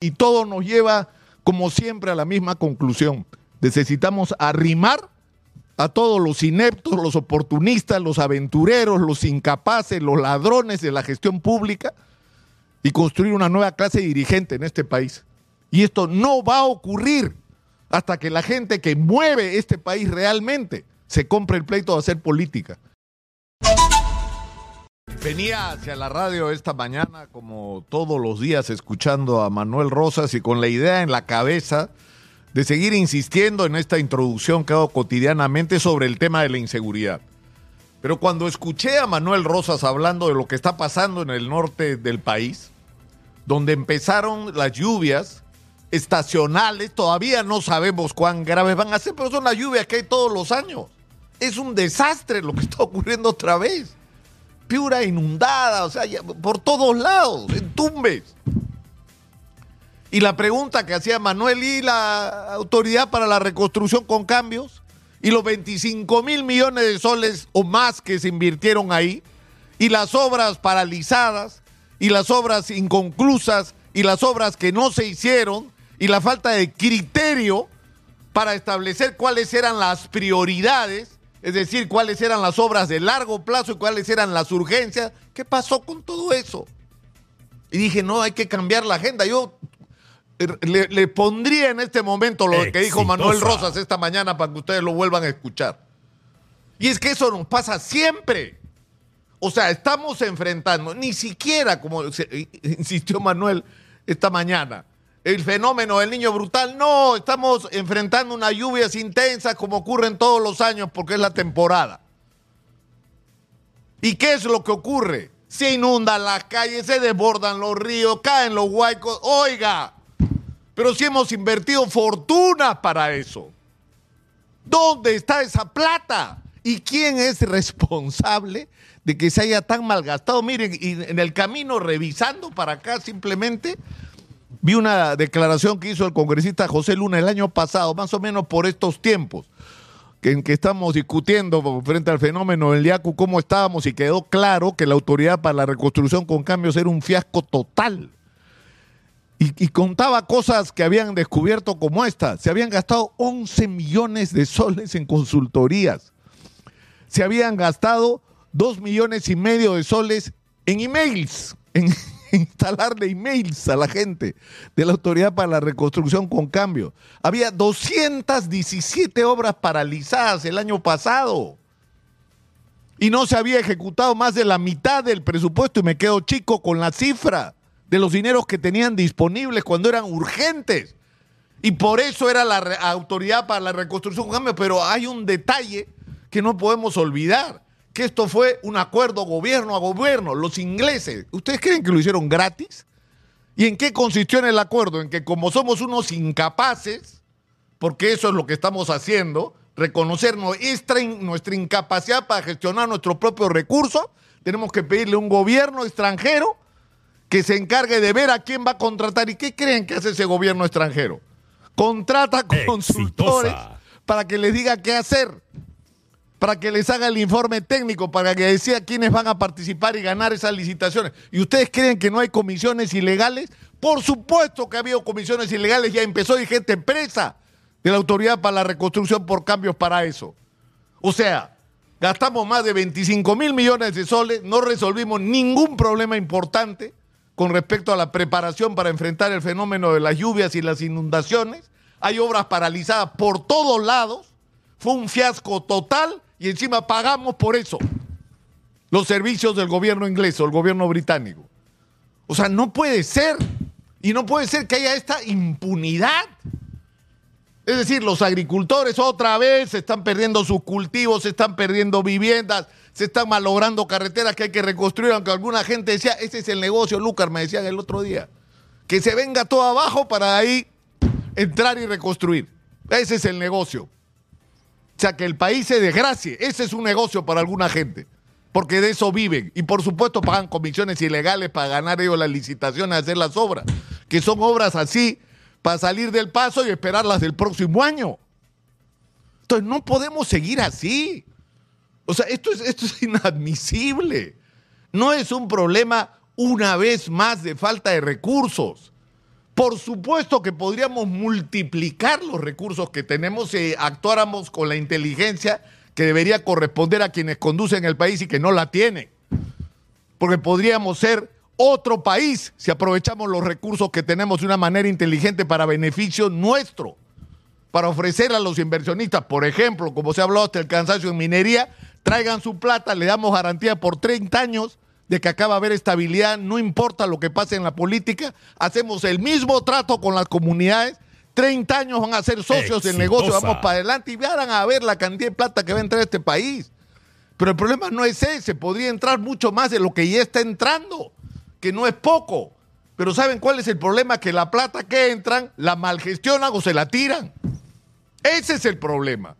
Y todo nos lleva, como siempre, a la misma conclusión. Necesitamos arrimar a todos los ineptos, los oportunistas, los aventureros, los incapaces, los ladrones de la gestión pública y construir una nueva clase dirigente en este país. Y esto no va a ocurrir hasta que la gente que mueve este país realmente se compre el pleito de hacer política. Venía hacia la radio esta mañana, como todos los días, escuchando a Manuel Rosas y con la idea en la cabeza de seguir insistiendo en esta introducción que hago cotidianamente sobre el tema de la inseguridad. Pero cuando escuché a Manuel Rosas hablando de lo que está pasando en el norte del país, donde empezaron las lluvias estacionales, todavía no sabemos cuán graves van a ser, pero son las lluvias que hay todos los años. Es un desastre lo que está ocurriendo otra vez. Piura inundada, o sea, por todos lados, en tumbes. Y la pregunta que hacía Manuel y la autoridad para la reconstrucción con cambios y los 25 mil millones de soles o más que se invirtieron ahí y las obras paralizadas y las obras inconclusas y las obras que no se hicieron y la falta de criterio para establecer cuáles eran las prioridades es decir, cuáles eran las obras de largo plazo y cuáles eran las urgencias. ¿Qué pasó con todo eso? Y dije, no, hay que cambiar la agenda. Yo le, pondría en este momento lo que dijo Manuel Rosas esta mañana para que ustedes lo vuelvan a escuchar. Y es que eso nos pasa siempre. O sea, estamos enfrentando, ni siquiera, como insistió Manuel esta mañana, el fenómeno del niño brutal. No, estamos enfrentando unas lluvias intensas como ocurren todos los años porque es la temporada. ¿Y qué es lo que ocurre? Se inundan las calles, se desbordan los ríos, caen los huaicos. Oiga, pero si hemos invertido fortunas para eso. ¿Dónde está esa plata? ¿Y quién es responsable de que se haya tan malgastado? Miren, y en el camino revisando para acá simplemente vi una declaración que hizo el congresista José Luna el año pasado, más o menos por estos tiempos, en que estamos discutiendo frente al fenómeno del IACU cómo estábamos y quedó claro que la autoridad para la reconstrucción con cambios era un fiasco total. Y, y, contaba cosas que habían descubierto como esta. Se habían gastado 11 millones de soles en consultorías. Se habían gastado 2 millones y medio de soles en emails, en, instalarle emails a la gente de la Autoridad para la Reconstrucción con Cambio. Había 217 obras paralizadas el año pasado y no se había ejecutado más de la mitad del presupuesto y me quedo chico con la cifra de los dineros que tenían disponibles cuando eran urgentes. Y por eso era la autoridad para la reconstrucción con cambio, pero hay un detalle que no podemos olvidar que esto fue un acuerdo gobierno a gobierno. Los ingleses, ¿ustedes creen que lo hicieron gratis? ¿Y en qué consistió en el acuerdo? En que como somos unos incapaces, porque eso es lo que estamos haciendo, reconocer nuestra, nuestra incapacidad para gestionar nuestros propios recursos, tenemos que pedirle a un gobierno extranjero que se encargue de ver a quién va a contratar. ¿Y qué creen que hace ese gobierno extranjero? Contrata consultores para que les diga qué hacer para que les haga el informe técnico, para que decida quiénes van a participar y ganar esas licitaciones. ¿Y ustedes creen que no hay comisiones ilegales? Por supuesto que ha habido comisiones ilegales, ya empezó y gente presa de la Autoridad para la Reconstrucción por cambios para eso. O sea, gastamos más de 25 mil millones de soles, no resolvimos ningún problema importante con respecto a la preparación para enfrentar el fenómeno de las lluvias y las inundaciones. Hay obras paralizadas por todos lados. Fue un fiasco total y encima pagamos por eso los servicios del gobierno inglés o el gobierno británico. O sea, no puede ser. Y no puede ser que haya esta impunidad. Es decir, los agricultores otra vez se están perdiendo sus cultivos, se están perdiendo viviendas, se están malogrando carreteras que hay que reconstruir, aunque alguna gente decía, ese es el negocio, Lucas me decían el otro día, que se venga todo abajo para ahí entrar y reconstruir. Ese es el negocio. O sea, que el país se desgracie. Ese es un negocio para alguna gente. Porque de eso viven. Y por supuesto pagan comisiones ilegales para ganar ellos las licitaciones, hacer las obras. Que son obras así para salir del paso y esperarlas del próximo año. Entonces no podemos seguir así. O sea, esto es, esto es inadmisible. No es un problema una vez más de falta de recursos. Por supuesto que podríamos multiplicar los recursos que tenemos si actuáramos con la inteligencia que debería corresponder a quienes conducen el país y que no la tienen. Porque podríamos ser otro país si aprovechamos los recursos que tenemos de una manera inteligente para beneficio nuestro, para ofrecer a los inversionistas, por ejemplo, como se ha hablado hasta el cansancio en minería, traigan su plata, le damos garantía por 30 años de que acaba a haber estabilidad, no importa lo que pase en la política, hacemos el mismo trato con las comunidades, 30 años van a ser socios del negocio, vamos para adelante y van a ver la cantidad de plata que va a entrar a este país. Pero el problema no es ese, podría entrar mucho más de lo que ya está entrando, que no es poco. Pero ¿saben cuál es el problema? Que la plata que entran la malgestionan o se la tiran. Ese es el problema.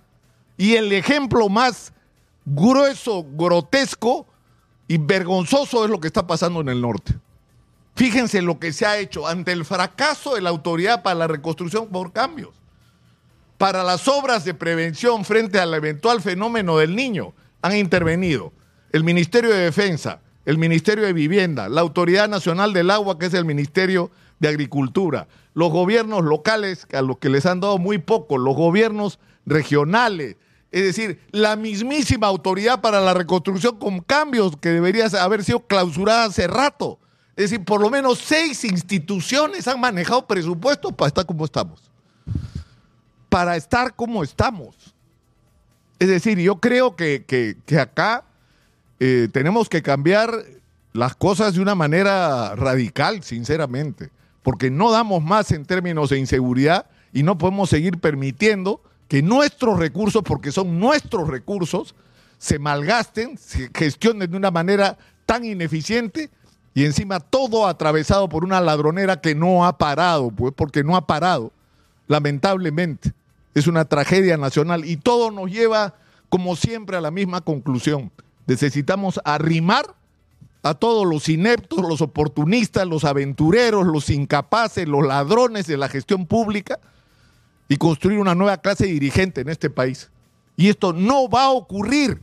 Y el ejemplo más grueso, grotesco y vergonzoso es lo que está pasando en el norte. Fíjense lo que se ha hecho ante el fracaso de la autoridad para la reconstrucción por cambios, para las obras de prevención frente al eventual fenómeno del niño. Han intervenido el Ministerio de Defensa, el Ministerio de Vivienda, la Autoridad Nacional del Agua, que es el Ministerio de Agricultura, los gobiernos locales, a los que les han dado muy poco, los gobiernos regionales, es decir, la mismísima autoridad para la reconstrucción con cambios que debería haber sido clausurada hace rato. Es decir, por lo menos seis instituciones han manejado presupuestos para estar como estamos. Para estar como estamos. Es decir, yo creo que, acá eh, tenemos que cambiar las cosas de una manera radical, sinceramente, porque no damos más en términos de inseguridad y no podemos seguir permitiendo que nuestros recursos, porque son nuestros recursos, se malgasten, se gestionen de una manera tan ineficiente y encima todo atravesado por una ladronera que no ha parado, pues porque no ha parado, lamentablemente. Es una tragedia nacional y todo nos lleva, como siempre, a la misma conclusión. Necesitamos arrimar a todos los ineptos, los oportunistas, los aventureros, los incapaces, los ladrones de la gestión pública y construir una nueva clase dirigente en este país. Y esto no va a ocurrir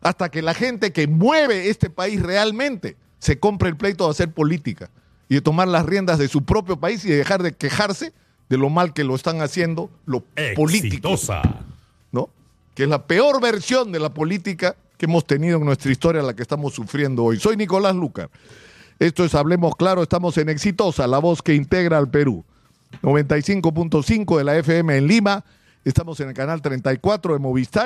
hasta que la gente que mueve este país realmente se compre el pleito de hacer política y de tomar las riendas de su propio país y de dejar de quejarse de lo mal que lo están haciendo los políticos. ¿No? Que es la peor versión de la política que hemos tenido en nuestra historia, la que estamos sufriendo hoy. Soy Nicolás Lucar. Esto es Hablemos Claro, estamos en Exitosa, la voz que integra al Perú. 95.5 de la FM en Lima. Estamos en el canal 34 de Movistar.